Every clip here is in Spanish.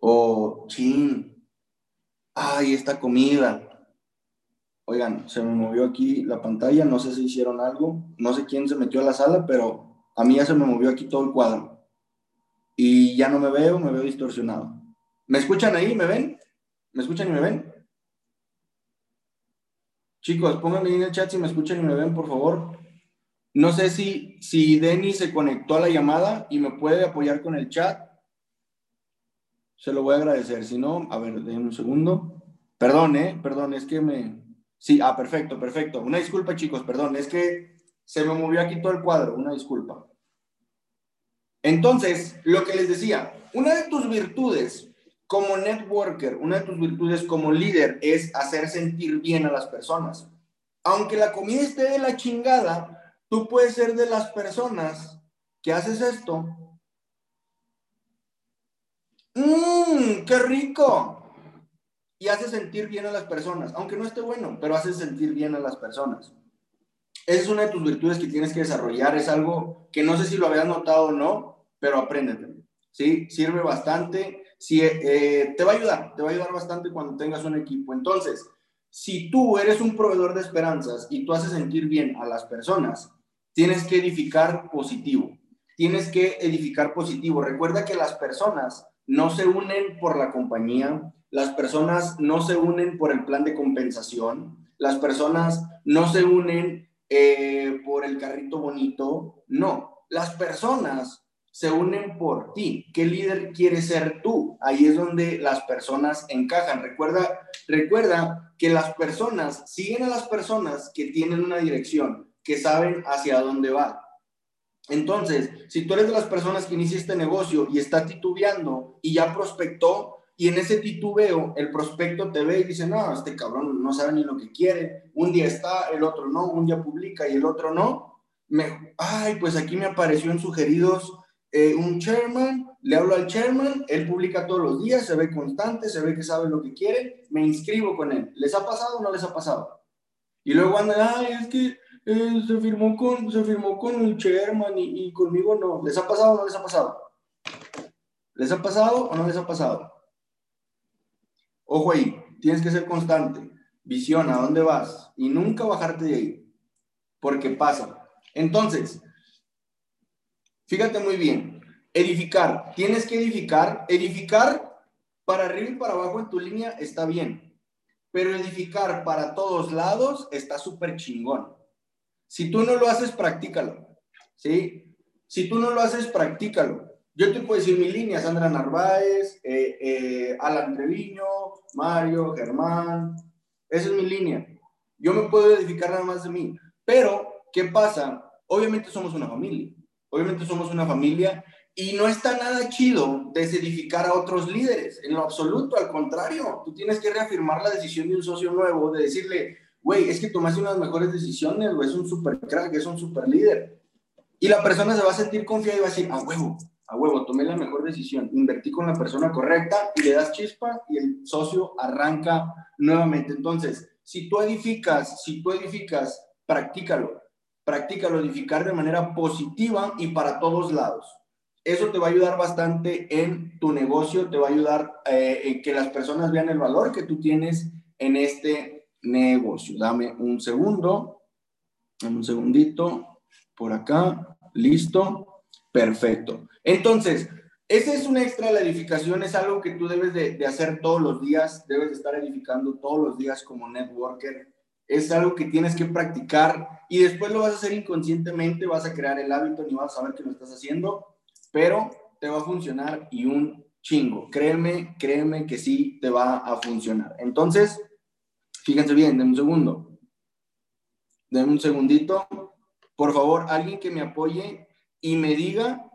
O, chin, ay, esta comida. Oigan, se me movió aquí la pantalla, no sé si hicieron algo, no sé quién se metió a la sala, pero a mí ya se me movió aquí todo el cuadro. Y ya no me veo, me veo distorsionado. ¿Me escuchan ahí? ¿Me ven? ¿Me escuchan y me ven? Chicos, pónganme en el chat si me escuchan y me ven, por favor. No sé si, si Denny se conectó a la llamada y me puede apoyar con el chat. Se lo voy a agradecer. Si no, a ver, déjenme un segundo. Perdón, ¿eh? Perdón, es que me... Sí, ah, perfecto, perfecto. Una disculpa, chicos, perdón. Es que se me movió aquí todo el cuadro. Una disculpa. Entonces, lo que les decía, una de tus virtudes como networker, una de tus virtudes como líder es hacer sentir bien a las personas. Aunque la comida esté de la chingada, Tú puedes ser de las personas que haces esto. ¡Qué rico! Y hace sentir bien a las personas, aunque no esté bueno, pero hace sentir bien a las personas. Esa es una de tus virtudes que tienes que desarrollar. Es algo que no sé si lo habías notado o no, pero apréndete. ¿Sí? Sirve bastante. Sí, eh, te va a ayudar, te va a ayudar bastante cuando tengas un equipo. Entonces, si tú eres un proveedor de esperanzas y tú haces sentir bien a las personas, Tienes que edificar positivo. Tienes que edificar positivo. Recuerda que las personas no se unen por la compañía, las personas no se unen por el plan de compensación, las personas no se unen eh, por el carrito bonito, no, las personas se unen por ti. ¿Qué líder quieres ser tú? Ahí es donde las personas encajan. Recuerda, recuerda que las personas siguen a las personas que tienen una dirección que saben hacia dónde va. Entonces, si tú eres de las personas que inicia este negocio y está titubeando y ya prospectó, y en ese titubeo el prospecto te ve y dice, no, este cabrón no sabe ni lo que quiere, un día está, el otro no, un día publica y el otro no, ay, pues aquí me apareció en sugeridos eh, un chairman, le hablo al chairman, él publica todos los días, se ve constante, se ve que sabe lo que quiere, me inscribo con él. ¿Les ha pasado o no les ha pasado? Y luego anda, ay, es que eh, se, firmó con, se firmó con el chairman y, conmigo no. ¿Les ha pasado o no les ha pasado? ¿Les ha pasado o no les ha pasado? Ojo ahí, tienes que ser constante. Visión, ¿a dónde vas? Y nunca bajarte de ahí. Porque pasa. Entonces, fíjate muy bien. Edificar. Tienes que edificar. Edificar para arriba y para abajo en tu línea está bien. Pero edificar para todos lados está súper chingón. Si tú no lo haces, practícalo. ¿Sí? Si tú no lo haces, practícalo. Yo te puedo decir mi línea, Sandra Narváez, eh, eh, Alan Treviño, Mario, Germán. Esa es mi línea. Yo me puedo edificar nada más de mí. Pero, ¿qué pasa? Obviamente somos una familia. Obviamente somos una familia y no está nada chido desedificar a otros líderes. En lo absoluto, al contrario. Tú tienes que reafirmar la decisión de un socio nuevo, de decirle, güey, es que tomaste unas mejores decisiones, güey, es un super crack, es un super líder. Y la persona se va a sentir confiada y va a decir, a huevo, a huevo, tomé la mejor decisión, invertí con la persona correcta y le das chispa y el socio arranca nuevamente. Entonces, si tú edificas, si tú edificas, practícalo, practícalo, edificar de manera positiva y para todos lados. Eso te va a ayudar bastante en tu negocio, te va a ayudar eh, en que las personas vean el valor que tú tienes en este negocio. Dame un segundo, un segundito, por acá, listo, perfecto. Entonces, ese es un extra la edificación, es algo que tú debes de, hacer todos los días, debes de estar edificando todos los días como networker. Es algo que tienes que practicar y después lo vas a hacer inconscientemente, vas a crear el hábito, ni vas a saber que lo estás haciendo, pero te va a funcionar y un chingo. Créeme, créeme que sí te va a funcionar. Entonces, Fíjense bien, denme un segundo. Denme un segundito. Por favor, alguien que me apoye y me diga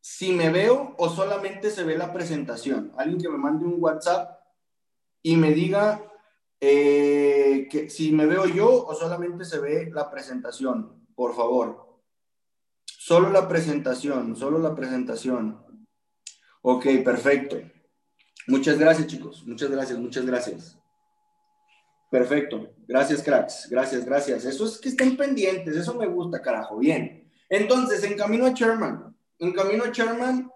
si me veo o solamente se ve la presentación. Alguien que me mande un WhatsApp y me diga eh, que si me veo yo o solamente se ve la presentación. Por favor. Solo la presentación, solo la presentación. Ok, perfecto. Muchas gracias, chicos. Muchas gracias, muchas gracias. Perfecto. Gracias, cracks. Gracias, gracias. Eso es que estén pendientes. Eso me gusta, carajo. Bien. Entonces, en camino a Sherman. En camino a Sherman,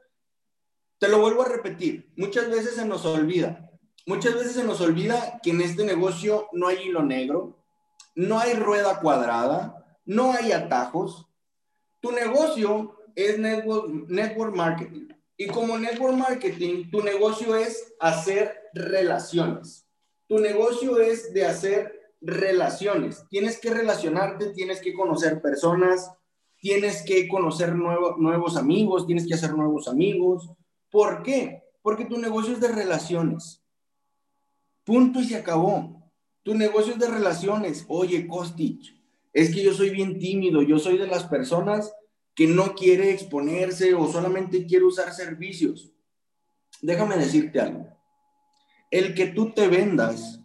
te lo vuelvo a repetir, muchas veces se nos olvida, muchas veces se nos olvida que en este negocio no hay hilo negro, no hay rueda cuadrada, no hay atajos. Tu negocio es network, network marketing. Y como network marketing, tu negocio es hacer relaciones. Tu negocio es de hacer relaciones. Tienes que relacionarte, tienes que conocer personas, tienes que conocer nuevos amigos, tienes que hacer nuevos amigos, ¿Por qué? Porque tu negocio es de relaciones. Punto y se acabó. Tu negocio es de relaciones. Oye, Kostich, es que yo soy bien tímido, yo soy de las personas que no quiere exponerse o solamente quiere usar servicios. Déjame decirte algo. El que tú te vendas,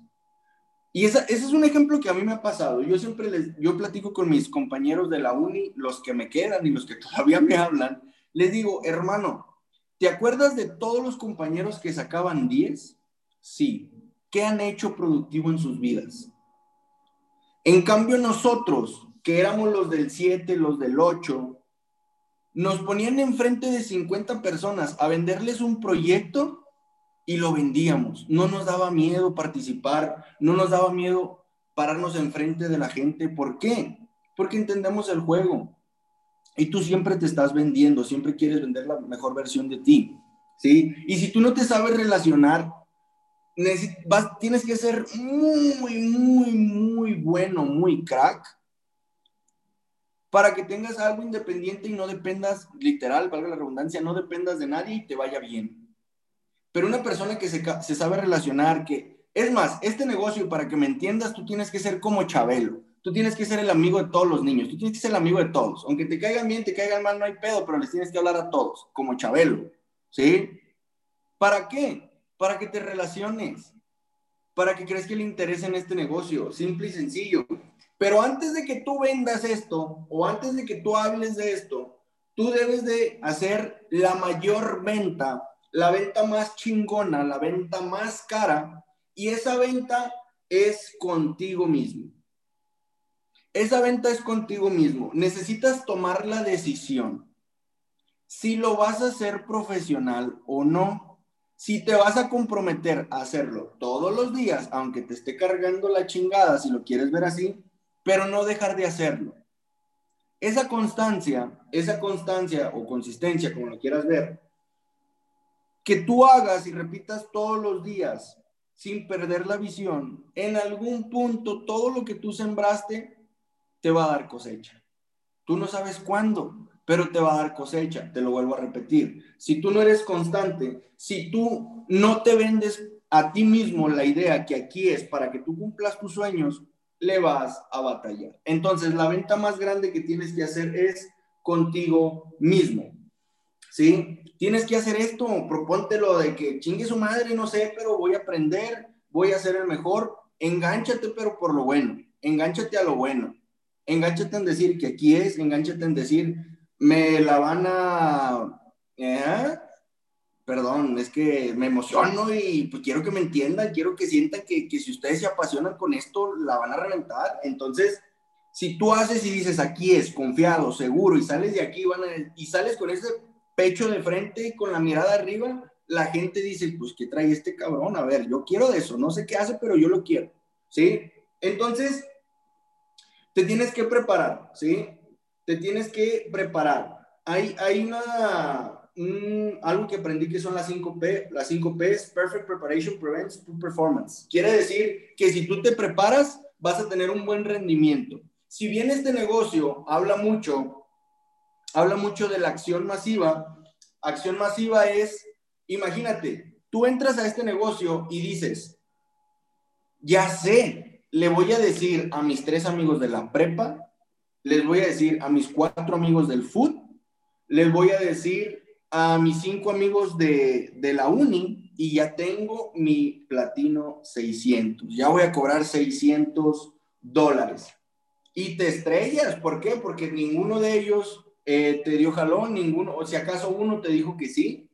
y ese es un ejemplo que a mí me ha pasado. Yo siempre les, yo platico con mis compañeros de la uni, los que me quedan y los que todavía me hablan, les digo, hermano, ¿Te acuerdas de todos los compañeros que sacaban 10? Sí. ¿Qué han hecho productivo en sus vidas? En cambio nosotros, que éramos los del 7, los del 8, nos ponían enfrente de 50 personas a venderles un proyecto y lo vendíamos. No nos daba miedo participar, no nos daba miedo pararnos enfrente de la gente. ¿Por qué? Porque entendemos el juego. Y tú siempre te estás vendiendo, siempre quieres vender la mejor versión de ti, ¿sí? Y si tú no te sabes relacionar, vas, tienes que ser muy, muy, muy bueno, muy crack, para que tengas algo independiente y no dependas, literal, valga la redundancia, no dependas de nadie y te vaya bien. Pero una persona que se, se sabe relacionar, que, es más, este negocio, para que me entiendas, tú tienes que ser como Chabelo. Tú tienes que ser el amigo de todos los niños, tú tienes que ser el amigo de todos. Aunque te caigan bien, te caigan mal, no hay pedo, pero les tienes que hablar a todos, como Chabelo, ¿sí? ¿Para qué? Para que te relaciones, para que crees que le interese en este negocio, simple y sencillo. Pero antes de que tú vendas esto o antes de que tú hables de esto, tú debes de hacer la mayor venta, la venta más chingona, la venta más cara, y esa venta es contigo mismo. Esa venta es contigo mismo. Necesitas tomar la decisión si lo vas a hacer profesional o no. Si te vas a comprometer a hacerlo todos los días, aunque te esté cargando la chingada, si lo quieres ver así, pero no dejar de hacerlo. Esa constancia, esa constancia o consistencia, como lo quieras ver, que tú hagas y repitas todos los días sin perder la visión, en algún punto todo lo que tú sembraste te va a dar cosecha. Tú no sabes cuándo, pero te va a dar cosecha. Te lo vuelvo a repetir. Si tú no eres constante, si tú no te vendes a ti mismo la idea que aquí es para que tú cumplas tus sueños, le vas a batallar. Entonces, la venta más grande que tienes que hacer es contigo mismo. ¿Sí? Tienes que hacer esto, propóntelo de que chingue su madre, no sé, pero voy a aprender, voy a ser el mejor. Engánchate, pero por lo bueno. Engánchate a lo bueno engánchate en decir que aquí es, engánchate en decir, me la van a... ¿eh? Perdón, es que me emociono y pues quiero que me entiendan, quiero que sientan que, que si ustedes se apasionan con esto, la van a reventar. Entonces, si tú haces y dices, aquí es, confiado, seguro, y sales de aquí van y sales con ese pecho de frente y con la mirada arriba, la gente dice, pues, ¿qué trae este cabrón? A ver, yo quiero de eso, no sé qué hace, pero yo lo quiero, ¿sí? Entonces, te tienes que preparar, ¿sí? Te tienes que preparar. Hay, hay una, algo que aprendí que son las 5P, las 5 P's, Perfect Preparation Prevents Performance. Quiere decir que si tú te preparas, vas a tener un buen rendimiento. Si bien este negocio habla mucho, habla mucho de la acción masiva, acción masiva es, imagínate, tú entras a este negocio y dices, ya sé, le voy a decir a mis tres amigos de la prepa, les voy a decir a mis cuatro amigos del food, les voy a decir a mis cinco amigos de, de la uni y ya tengo mi platino 600. Ya voy a cobrar 600 dólares. Y te estrellas, ¿por qué? Porque ninguno de ellos eh, te dio jalón, ninguno, o si acaso uno te dijo que sí.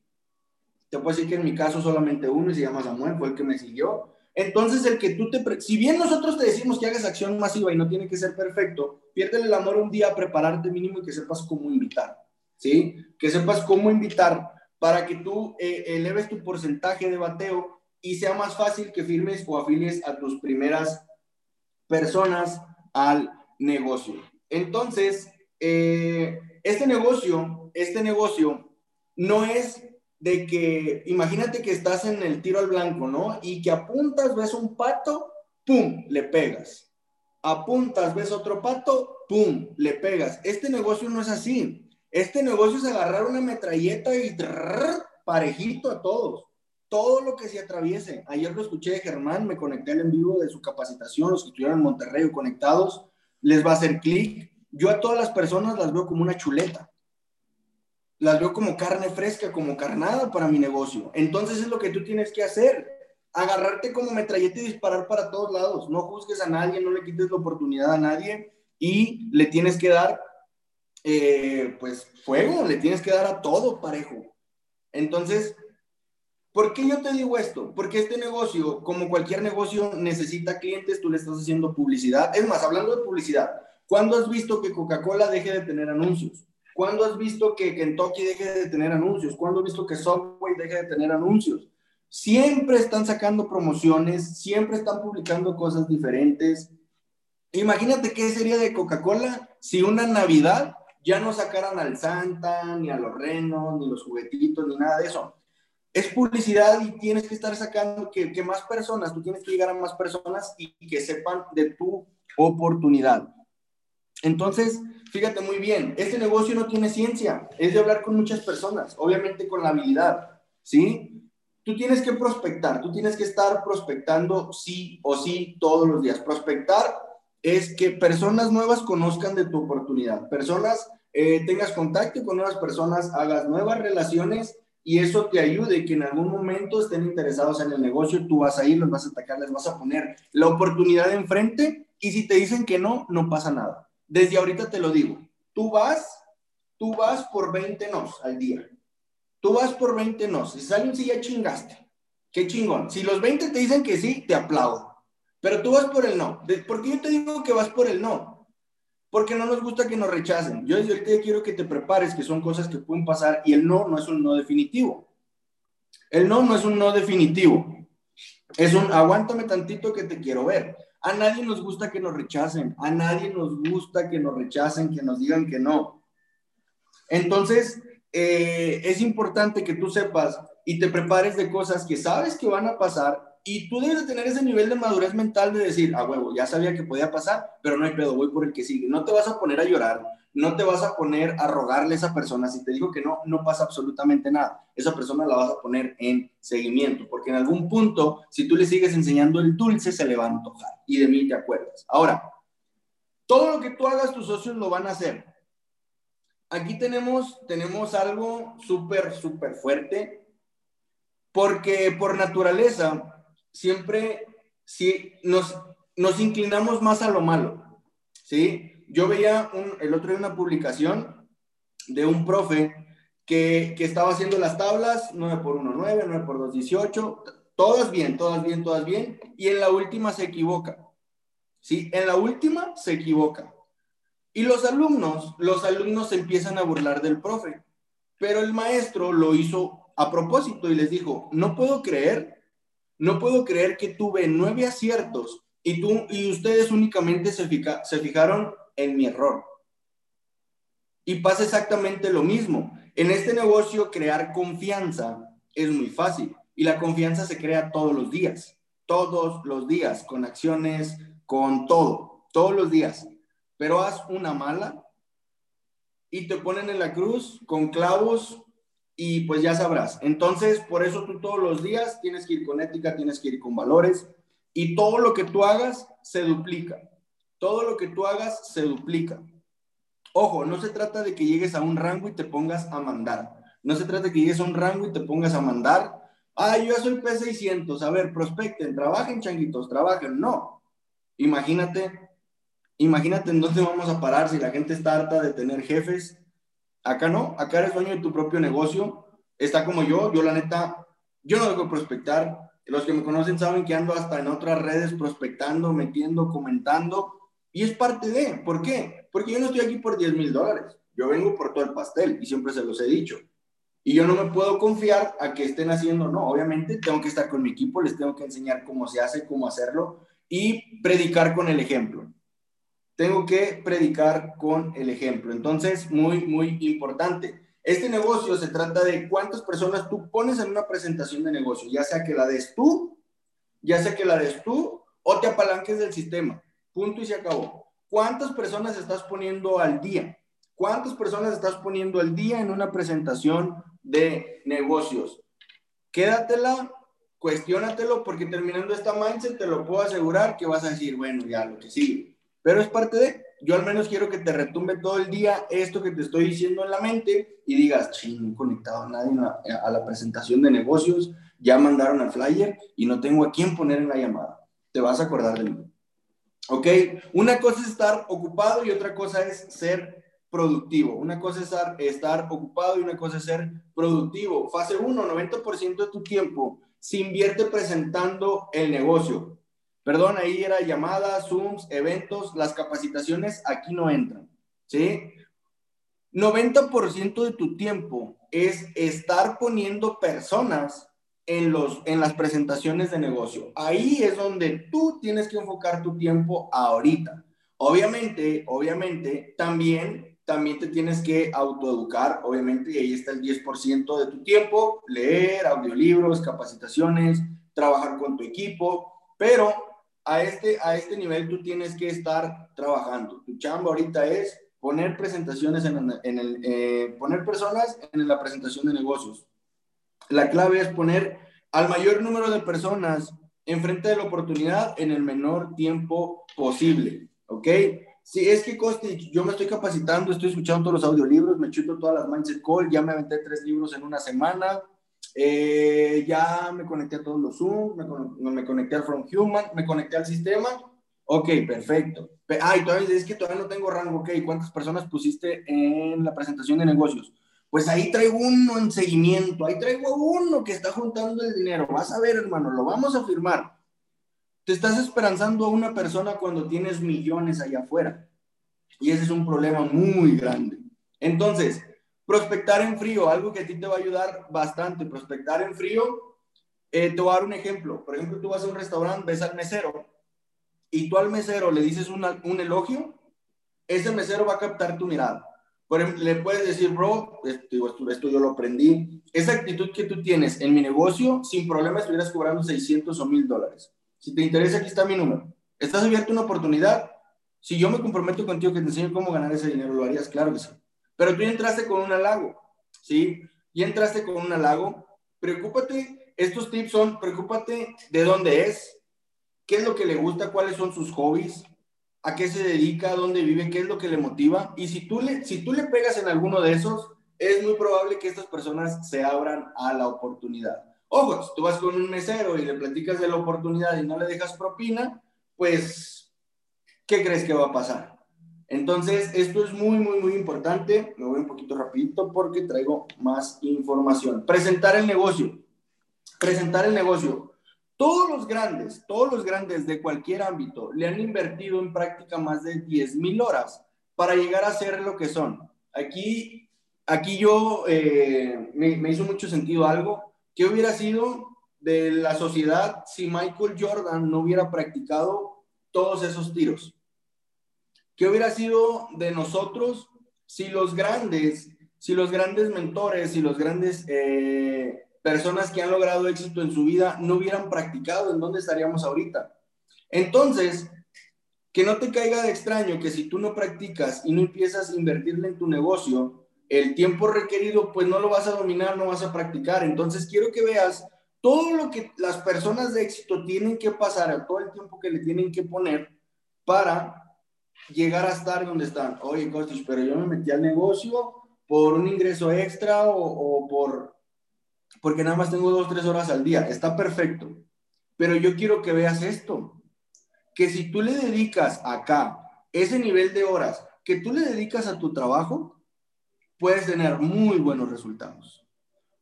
Te puedo decir que en mi caso solamente uno y se llama Samuel, fue el que me siguió. Entonces, el que tú te... Si bien nosotros te decimos que hagas acción masiva y no tiene que ser perfecto, piérdele el amor un día a prepararte mínimo y que sepas cómo invitar, ¿sí? Que sepas cómo invitar para que tú eh, eleves tu porcentaje de bateo y sea más fácil que firmes o afilies a tus primeras personas al negocio. Entonces, eh, este negocio, este negocio no es de que, imagínate que estás en el tiro al blanco, ¿no? Y que apuntas, ves un pato, ¡pum!, le pegas. Apuntas, ves otro pato, ¡pum!, le pegas. Este negocio no es así. Este negocio es agarrar una metralleta y parejito a todos. Todo lo que se atraviese. Ayer lo escuché de Germán, me conecté al en vivo de su capacitación, los que estuvieron en Monterrey conectados, les va a hacer clic. Yo a todas las personas las veo como una chuleta. Las veo como carne fresca, como carnada para mi negocio. Entonces es lo que tú tienes que hacer. Agarrarte como metralleta y disparar para todos lados. No juzgues a nadie, no le quites la oportunidad a nadie y le tienes que dar eh, pues fuego, le tienes que dar a todo parejo. Entonces, ¿por qué yo te digo esto? Porque este negocio, como cualquier negocio, necesita clientes, tú le estás haciendo publicidad. Es más, hablando de publicidad, ¿cuándo has visto que Coca-Cola deje de tener anuncios? ¿Cuándo has visto que Kentucky deje de tener anuncios? ¿Cuándo has visto que Subway deje de tener anuncios? Siempre están sacando promociones, siempre están publicando cosas diferentes. Imagínate qué sería de Coca-Cola si una Navidad ya no sacaran al Santa, ni a los renos, ni los juguetitos, ni nada de eso. Es publicidad y tienes que estar sacando que, que más personas, tú tienes que llegar a más personas y que sepan de tu oportunidad. Entonces, fíjate muy bien, este negocio no tiene ciencia, es de hablar con muchas personas, obviamente con la habilidad, ¿sí? Tú tienes que prospectar, tú tienes que estar prospectando sí o sí todos los días. Prospectar es que personas nuevas conozcan de tu oportunidad, personas, eh, tengas contacto con nuevas personas, hagas nuevas relaciones y eso te ayude que en algún momento estén interesados en el negocio, tú vas a ir, los vas a atacar, les vas a poner la oportunidad enfrente y si te dicen que no, no pasa nada. Desde ahorita te lo digo, tú vas, tú vas por 20 nos al día. Tú vas por 20 nos. Si salen, si ya chingaste. Qué chingón. Si los 20 te dicen que sí, te aplaudo. Pero tú vas por el no. ¿Por qué yo te digo que vas por el no? Porque no nos gusta que nos rechacen. Yo desde quiero que te prepares, que son cosas que pueden pasar y el no no es un no definitivo. El no no es un no definitivo. Es un aguántame tantito que te quiero ver. A nadie nos gusta que nos rechacen. A nadie nos gusta que nos rechacen, que nos digan que no. Entonces, eh, es importante que tú sepas y te prepares de cosas que sabes que van a pasar y tú debes de tener ese nivel de madurez mental de decir, a huevo, ya sabía que podía pasar, pero no hay pedo, voy por el que sigue. No te vas a poner a llorar, no te vas a poner a rogarle a esa persona. Si te digo que no, no pasa absolutamente nada. Esa persona la vas a poner en seguimiento, porque en algún punto, si tú le sigues enseñando el dulce, se le va a antojar. Y de mí te acuerdas. Ahora, todo lo que tú hagas, tus socios lo van a hacer. Aquí tenemos, tenemos algo súper, súper fuerte, porque por naturaleza, siempre si nos, nos inclinamos más a lo malo, ¿sí? Yo veía el otro día una publicación de un profe que, que, estaba haciendo las tablas 9 por 1, 9, 9 por 2, 18, todas bien, todas bien, todas bien, y en la última se equivoca, ¿sí? En la última se equivoca. Y los alumnos, los alumnos se empiezan a burlar del profe, pero el maestro lo hizo a propósito y les dijo, no puedo creer no puedo creer que tuve nueve aciertos y, tú, y ustedes únicamente se, se fijaron en mi error. Y pasa exactamente lo mismo. En este negocio, crear confianza es muy fácil y la confianza se crea todos los días, todos los días, con acciones, con todo, todos los días. Pero haz una mala y te ponen en la cruz con clavos y pues ya sabrás. Entonces, por eso tú todos los días tienes que ir con ética, tienes que ir con valores y todo lo que tú hagas se duplica. Todo lo que tú hagas se duplica. Ojo, no se trata de que llegues a un rango y te pongas a mandar. No se trata de que llegues a un rango y te pongas a mandar. Ah, yo soy P600. A ver, prospecten, trabajen, changuitos, trabajen. No. Imagínate, imagínate en dónde vamos a parar si la gente está harta de tener jefes Acá no, acá eres dueño de tu propio negocio. Está como yo, yo la neta, yo no dejo prospectar. Los que me conocen saben que ando hasta en otras redes prospectando, metiendo, comentando. Y es parte de, ¿por qué? Porque yo no estoy aquí por 10 mil dólares. Yo vengo por todo el pastel y siempre se los he dicho. Y yo no me puedo confiar a que estén haciendo, no, obviamente tengo que estar con mi equipo, les tengo que enseñar cómo se hace, cómo hacerlo y predicar con el ejemplo. Tengo que predicar con el ejemplo. Entonces, muy, muy importante. Este negocio se trata de cuántas personas tú pones en una presentación de negocio, ya sea que la des tú, ya sea que la des tú o te apalanques del sistema. Punto y se acabó. ¿Cuántas personas estás poniendo al día? ¿Cuántas personas estás poniendo al día en una presentación de negocios? Quédatela, cuestiónatelo, porque terminando esta mindset te lo puedo asegurar que vas a decir, bueno, ya lo que sigue. Pero es parte de, yo al menos quiero que te retumbe todo el día esto que te estoy diciendo en la mente y digas, ching, no he conectado a nadie a la presentación de negocios, ya mandaron al flyer y no tengo a quién poner en la llamada. Te vas a acordar de mí. ¿Ok? Una cosa es estar ocupado y otra cosa es ser productivo. Una cosa es estar, ocupado y una cosa es ser productivo. Fase 1, 90% de tu tiempo se invierte presentando el negocio. Perdón, ahí era llamadas, Zooms, eventos, las capacitaciones aquí no entran. ¿Sí? 90% de tu tiempo es estar poniendo personas en, los, en las presentaciones de negocio. Ahí es donde tú tienes que enfocar tu tiempo ahorita. Obviamente, obviamente, también, también te tienes que autoeducar, obviamente, y ahí está el 10% de tu tiempo, leer audiolibros, capacitaciones, trabajar con tu equipo, pero a este, a este nivel tú tienes que estar trabajando. Tu chamba ahorita es poner presentaciones en, en el, eh, poner personas en la presentación de negocios la clave es poner al mayor número de personas enfrente de la oportunidad en el menor tiempo posible, ¿ok? Si es que, Costi, yo me estoy capacitando, estoy escuchando todos los audiolibros, me chuto todas las Mindset Call, ya me aventé tres libros en una semana, eh, ya me conecté a todos los Zoom, me, me, conecté al From Human, me conecté al sistema. Ok, perfecto. Ay, todavía es que todavía no tengo rango. Ok, ¿cuántas personas pusiste en la presentación de negocios? pues ahí traigo uno en seguimiento, ahí traigo uno que está juntando el dinero. Vas a ver, hermano, lo vamos a firmar. Te estás esperanzando a una persona cuando tienes millones allá afuera. Y ese es un problema muy grande. Entonces, prospectar en frío, algo que a ti te va a ayudar bastante. Prospectar en frío, eh, te voy a dar un ejemplo. Por ejemplo, tú vas a un restaurante, ves al mesero y tú al mesero le dices un elogio, ese mesero va a captar tu mirada por le puedes decir, bro, esto, esto, yo lo aprendí. Esa actitud que tú tienes en mi negocio, sin problema estuvieras cobrando 600 o 1000 dólares. Si te interesa, aquí está mi número. ¿Estás abierto a una oportunidad? Si yo me comprometo contigo que te enseño cómo ganar ese dinero, ¿lo harías? Claro que sí. Pero tú entraste con un halago, ¿sí? Y entraste con un halago. Preocúpate, estos tips son, preocúpate de dónde es, qué es lo que le gusta, cuáles son sus hobbies, a qué se dedica, dónde vive, qué es lo que le motiva. Y si tú le, si tú le pegas en alguno de esos, es muy probable que estas personas se abran a la oportunidad. Ojo, si tú vas con un mesero y le platicas de la oportunidad y no le dejas propina, pues, ¿qué crees que va a pasar? Entonces, esto es muy, muy, muy importante. Me voy un poquito rapidito porque traigo más información. Presentar el negocio. Presentar el negocio. Todos los grandes, todos los grandes de cualquier ámbito le han invertido en práctica más de 10 mil horas para llegar a ser lo que son. Aquí, aquí yo eh, me, me hizo mucho sentido algo. ¿Qué hubiera sido de la sociedad si Michael Jordan no hubiera practicado todos esos tiros? ¿Qué hubiera sido de nosotros si los grandes, si los grandes mentores, si los grandes eh, personas que han logrado éxito en su vida no hubieran practicado, ¿en dónde estaríamos ahorita? Entonces, que no te caiga de extraño que si tú no practicas y no empiezas a invertirle en tu negocio, el tiempo requerido, pues no lo vas a dominar, no vas a practicar. Entonces, quiero que veas todo lo que las personas de éxito tienen que pasar, todo el tiempo que le tienen que poner para llegar a estar donde están. Oye, Costis, pero yo me metí al negocio por un ingreso extra o, o por porque nada más tengo dos, tres horas al día. Está perfecto. Pero yo quiero que veas esto, que si tú le dedicas acá ese nivel de horas que tú le dedicas a tu trabajo, puedes tener muy buenos resultados.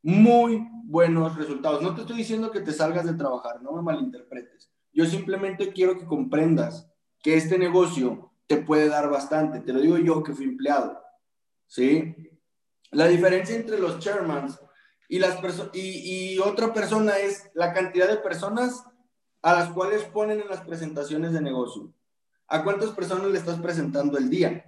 Muy buenos resultados. No te estoy diciendo que te salgas de trabajar, no me malinterpretes. Yo simplemente quiero que comprendas que este negocio te puede dar bastante. Te lo digo yo que fui empleado. ¿Sí? La diferencia entre los chairmans Y, las y, y otra persona es la cantidad de personas a las cuales ponen en las presentaciones de negocio. ¿A cuántas personas le estás presentando el día?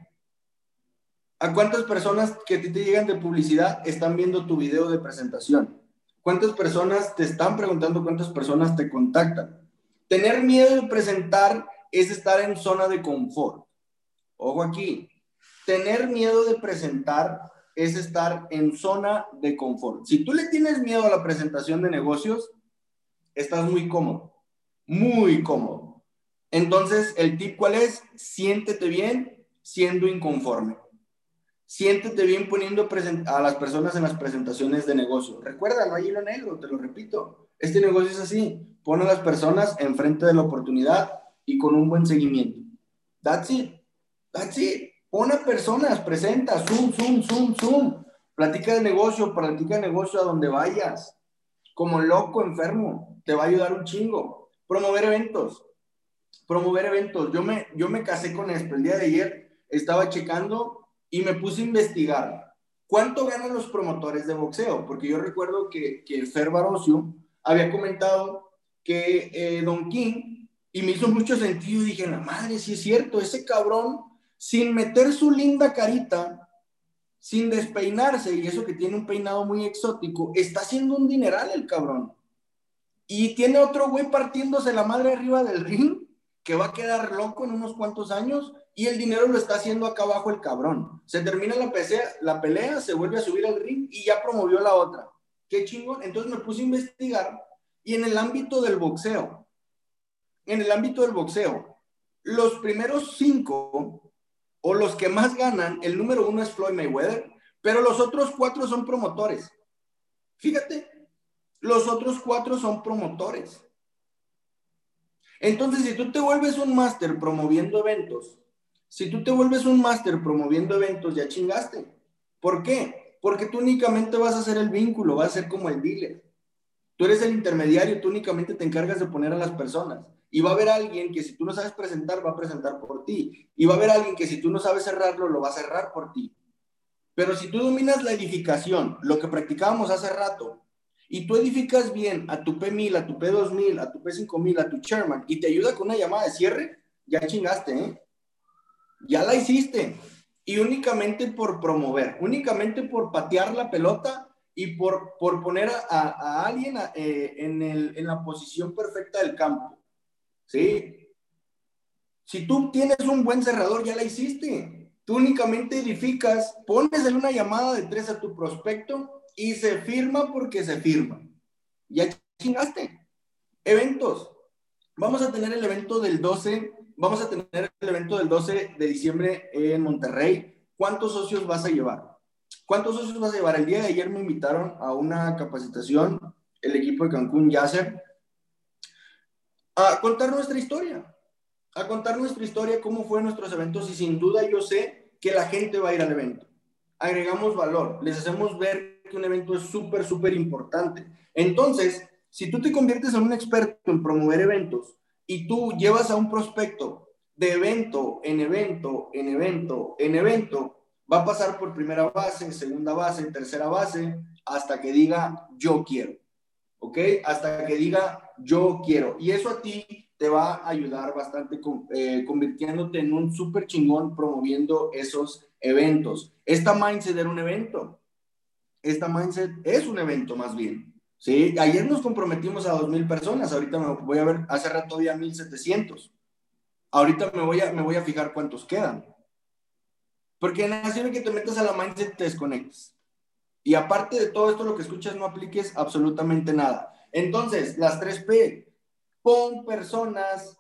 ¿A cuántas personas que a ti te llegan de publicidad están viendo tu video de presentación? ¿Cuántas personas te están preguntando cuántas personas te contactan? Tener miedo de presentar es estar en zona de confort. Ojo aquí, tener miedo de presentar es estar en zona de confort. Si tú le tienes miedo a la presentación de negocios, estás muy cómodo, muy cómodo. Entonces, el tip cuál es? Siéntete bien siendo inconforme. Siéntete bien poniendo a las personas en las presentaciones de negocio. Recuerda, no hay hilo negro, te lo repito. Este negocio es así. Pon a las personas enfrente de la oportunidad y con un buen seguimiento. That's it. That's it. Pon personas, presenta, zoom, zoom, zoom, zoom. Platica de negocio, platica de negocio a donde vayas. Como loco, enfermo. Te va a ayudar un chingo. Promover eventos. Promover eventos. Yo me, yo me casé con esto. El día de ayer estaba checando y me puse a investigar. ¿Cuánto ganan los promotores de boxeo? Porque yo recuerdo que, que Fer Barocio había comentado que eh, Don King, y me hizo mucho sentido, dije, la madre, si es cierto, ese cabrón sin meter su linda carita, sin despeinarse, y eso que tiene un peinado muy exótico, está haciendo un dineral el cabrón. Y tiene otro güey partiéndose la madre arriba del ring, que va a quedar loco en unos cuantos años, y el dinero lo está haciendo acá abajo el cabrón. Se termina la, pelea, la pelea, se vuelve a subir al ring y ya promovió la otra. Qué chingón. Entonces me puse a investigar y en el ámbito del boxeo, en el ámbito del boxeo, los primeros cinco o los que más ganan, el número uno es Floyd Mayweather, pero los otros cuatro son promotores. Fíjate, los otros cuatro son promotores. Entonces, si tú te vuelves un máster promoviendo eventos, si tú te vuelves un máster promoviendo eventos, ya chingaste. ¿Por qué? Porque tú únicamente vas a ser el vínculo, vas a ser como el dealer. Tú eres el intermediario, tú únicamente te encargas de poner a las personas. Y va a haber alguien que si tú no sabes presentar, va a presentar por ti. Y va a haber alguien que si tú no sabes cerrarlo, lo va a cerrar por ti. Pero si tú dominas la edificación, lo que practicábamos hace rato, y tú edificas bien a tu P1000, a tu P2000, a tu P5000, a tu chairman, y te ayuda con una llamada de cierre, ya chingaste, ¿eh? Ya la hiciste. Y únicamente por promover, únicamente por patear la pelota y por, por poner a, alguien eh, en, el, en la posición perfecta del campo. ¿Sí? Si tú tienes un buen cerrador, ya la hiciste. Tú únicamente edificas, pones en una llamada de tres a tu prospecto y se firma porque se firma. Ya chingaste. Eventos. Vamos a tener el evento del 12, vamos a tener el evento del 12 de diciembre en Monterrey. ¿Cuántos socios vas a llevar? ¿Cuántos socios vas a llevar? El día de ayer me invitaron a una capacitación, el equipo de Cancún Yasser, a contar nuestra historia, a contar nuestra historia, cómo fue nuestros eventos y sin duda yo sé que la gente va a ir al evento. Agregamos valor, les hacemos ver que un evento es súper, súper importante. Entonces, si tú te conviertes en un experto en promover eventos y tú llevas a un prospecto de evento en evento, en evento, en evento, va a pasar por primera base, segunda base, tercera base, hasta que diga yo quiero. ¿Ok? Hasta que diga yo quiero. Y eso a ti te va a ayudar bastante eh, convirtiéndote en un súper chingón promoviendo esos eventos. Esta mindset era un evento. Esta mindset es un evento más bien. ¿sí? Ayer nos comprometimos a 2.000 personas. Ahorita me voy a ver, hace rato había 1.700. Ahorita me voy, a, me voy a fijar cuántos quedan. Porque en la que te metas a la mindset te desconectas. Y aparte de todo esto, lo que escuchas no apliques absolutamente nada. Entonces, las 3P, pon personas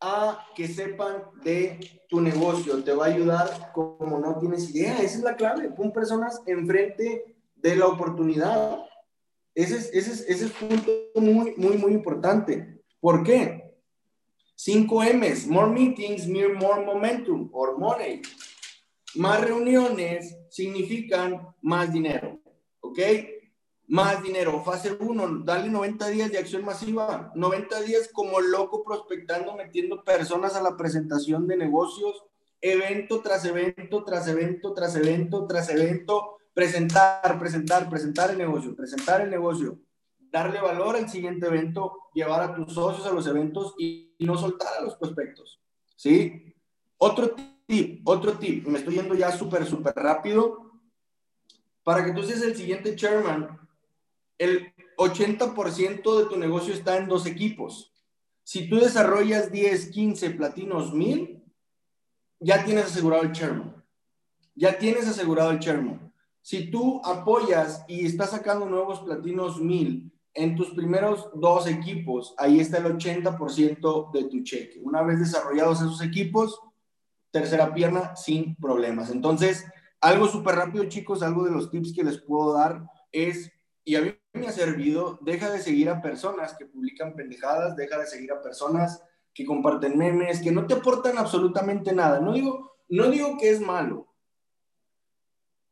a que sepan de tu negocio, te va a ayudar como no tienes idea, esa es la clave, pon personas enfrente de la oportunidad. Ese es, ese ese es un punto muy, muy, muy importante. ¿Por qué? 5 M's, more meetings, more momentum, or money. Más reuniones significan más dinero, ¿ok? más dinero. Fase 1, dale 90 días de acción masiva, 90 días como loco prospectando, metiendo personas a la presentación de negocios, evento tras evento, tras evento, tras evento, tras evento, presentar, presentar, presentar el negocio, presentar el negocio, darle valor al siguiente evento, llevar a tus socios a los eventos y, no soltar a los prospectos. ¿Sí? Otro otro tip, me estoy yendo ya súper, súper rápido. Para que tú seas el siguiente chairman, el 80% de tu negocio está en dos equipos. Si tú desarrollas 10, 15 platinos 1000, ya tienes asegurado el chairman. Ya tienes asegurado el chairman. Si tú apoyas y estás sacando nuevos platinos 1000 en tus primeros dos equipos, ahí está el 80% de tu cheque. Una vez desarrollados esos equipos, tercera pierna sin problemas. Entonces, algo súper rápido, chicos, algo de los tips que les puedo dar es, y a mí me ha servido, deja de seguir a personas que publican pendejadas, deja de seguir a personas que comparten memes, que no te aportan absolutamente nada. No digo, no digo que es malo,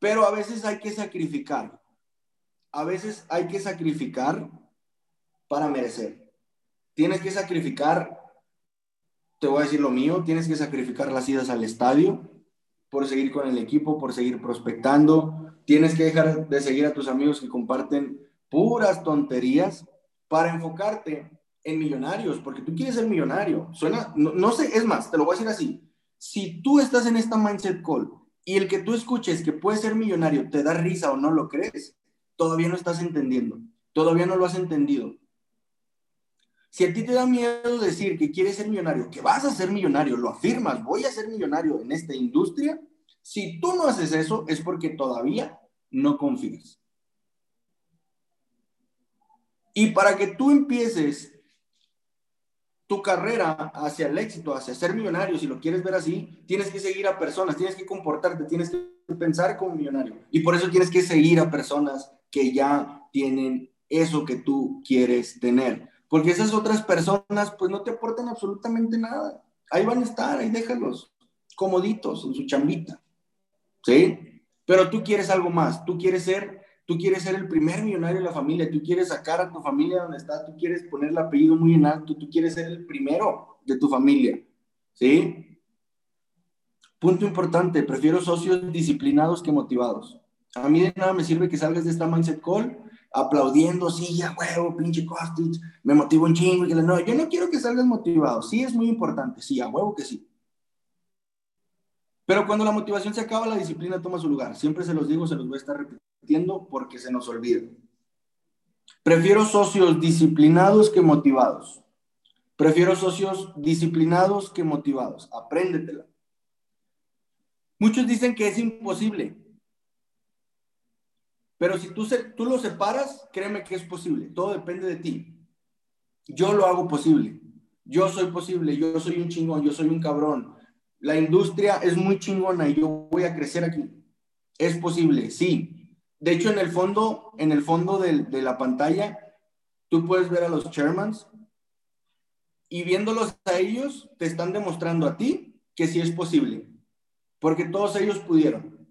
pero a veces hay que sacrificar a veces hay que sacrificar para merecer. Tienes que sacrificar, te voy a decir lo mío, tienes que sacrificar las idas al estadio por seguir con el equipo, por seguir prospectando. Tienes que dejar de seguir a tus amigos que comparten puras tonterías para enfocarte en millonarios, porque tú quieres ser millonario. Suena, no, sé, es más, te lo voy a decir así. Si tú estás en esta mindset call y el que tú escuches que puede ser millonario te da risa o no lo crees, todavía no estás entendiendo, todavía no lo has entendido. Si a ti te da miedo decir que quieres ser millonario, que vas a ser millonario, lo afirmas, voy a ser millonario en esta industria, si tú no haces eso es porque todavía no confías. Y para que tú empieces tu carrera hacia el éxito, hacia ser millonario, si lo quieres ver así, tienes que seguir a personas, tienes que comportarte, tienes que pensar como millonario. Y por eso tienes que seguir a personas que ya tienen eso que tú quieres tener. Porque esas otras personas pues no te aportan absolutamente nada. Ahí van a estar, ahí déjalos, comoditos en su chambita. ¿Sí? Pero tú quieres algo más, tú quieres ser, tú quieres ser el primer millonario de la familia, tú quieres sacar a tu familia donde está, tú quieres poner el apellido muy en alto, tú quieres ser el primero de tu familia. ¿Sí? Punto importante, prefiero socios disciplinados que motivados. A mí de nada me sirve que salgas de esta mindset call aplaudiendo, sí, ya huevo, pinche Costich, me motivo un chingo. Y no, yo no quiero que salgas motivado. Sí, es muy importante, sí, a huevo que sí. Pero cuando la motivación se acaba, la disciplina toma su lugar. Siempre se los digo, se los voy a estar repitiendo porque se nos olvida. Prefiero socios disciplinados que motivados. Prefiero socios disciplinados que motivados. Apréndetela. Muchos dicen que es imposible. Pero si tú, tú lo separas, créeme que es posible. Todo depende de ti. Yo lo hago posible. Yo soy posible. Yo soy un chingón. Yo soy un cabrón. La industria es muy chingona y yo voy a crecer aquí. Es posible, sí. De hecho, en el fondo, en el fondo de, de la pantalla, tú puedes ver a los chairmans y viéndolos a ellos, te están demostrando a ti que sí es posible. Porque todos ellos pudieron.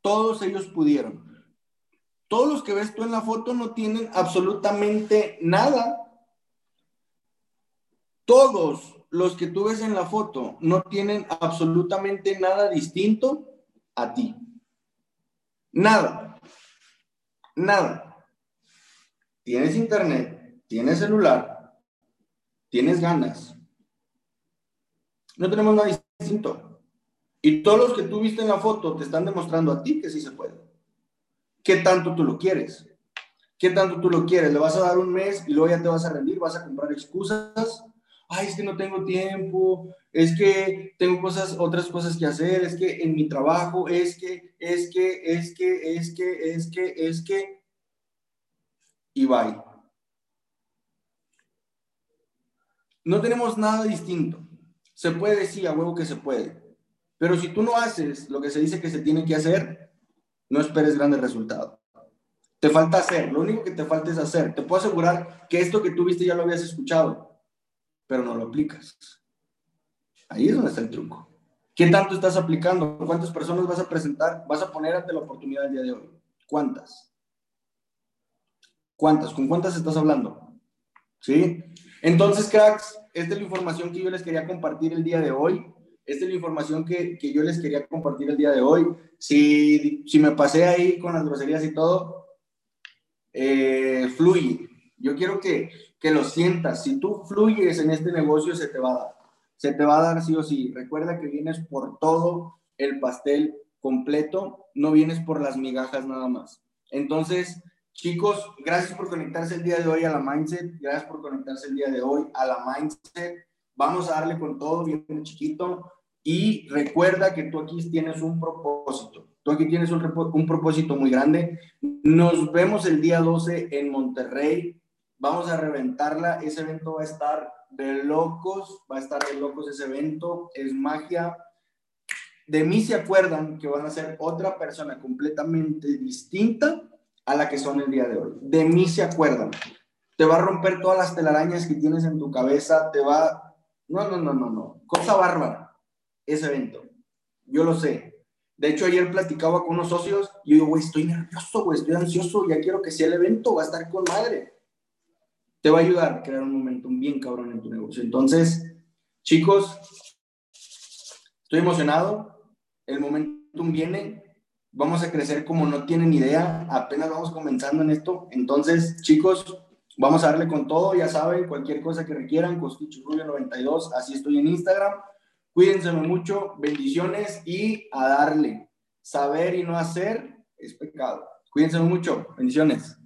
Todos ellos pudieron. Todos los que ves tú en la foto no tienen absolutamente nada. Todos los que tú ves en la foto no tienen absolutamente nada distinto a ti. Nada. Nada. Tienes internet, tienes celular, tienes ganas. No tenemos nada distinto. Y todos los que tú viste en la foto te están demostrando a ti que sí se puede. ¿Qué tanto tú lo quieres? ¿Qué tanto tú lo quieres? ¿Le vas a dar un mes y luego ya te vas a rendir? ¿Vas a comprar excusas? Ay, es que no tengo tiempo, es que tengo cosas, otras cosas que hacer, es que en mi trabajo, es que, es que, es que, es que, es que, es que, y bye. No tenemos nada distinto. Se puede decir a huevo que se puede. Pero si tú no haces lo que se dice que se tiene que hacer, no esperes grandes resultados. Te falta hacer, lo único que te falta es hacer. Te puedo asegurar que esto que tú viste ya lo habías escuchado, pero no lo aplicas. Ahí es donde está el truco. ¿Qué tanto estás aplicando? ¿Cuántas personas vas a presentar? ¿Vas a poner ante la oportunidad el día de hoy? ¿Cuántas? ¿Cuántas? ¿Con cuántas estás hablando? ¿Sí? Entonces, cracks, esta es la información que yo les quería compartir el día de hoy. Esta es la información que, que yo les quería compartir el día de hoy. Si, si me pasé ahí con las groserías y todo, eh, fluye. Yo quiero que, que lo sientas. Si tú fluyes en este negocio, se te va a dar. Se te va a dar sí o sí. Recuerda que vienes por todo el pastel completo, no vienes por las migajas nada más. Entonces, chicos, gracias por conectarse el día de hoy a la Mindset. Gracias por conectarse el día de hoy a la Mindset. Vamos a darle con todo, bien chiquito. Y recuerda que tú aquí tienes un propósito. Tú aquí tienes un, un propósito muy grande. Nos vemos el día 12 en Monterrey. Vamos a reventarla. Ese evento va a estar de locos. Va a estar de locos ese evento. Es magia. De mí se acuerdan que van a ser otra persona completamente distinta a la que son el día de hoy. De mí se acuerdan. Te va a romper todas las telarañas que tienes en tu cabeza. Te va... No, no, no, no, no. Cosa bárbara ese evento. Yo lo sé. De hecho, ayer platicaba con unos socios y yo güey, estoy nervioso, güey, estoy ansioso, ya quiero que sea el evento, va a estar con madre. Te va a ayudar a crear un momentum bien cabrón en tu negocio. Entonces, chicos, estoy emocionado, el momentum viene, vamos a crecer como no tienen idea, apenas vamos comenzando en esto. Entonces, chicos, vamos a darle con todo, ya saben, cualquier cosa que requieran, Costicho Rubio 92, así estoy en Instagram. Cuídense mucho, bendiciones y a darle. Saber y no hacer es pecado. Cuídense mucho, bendiciones.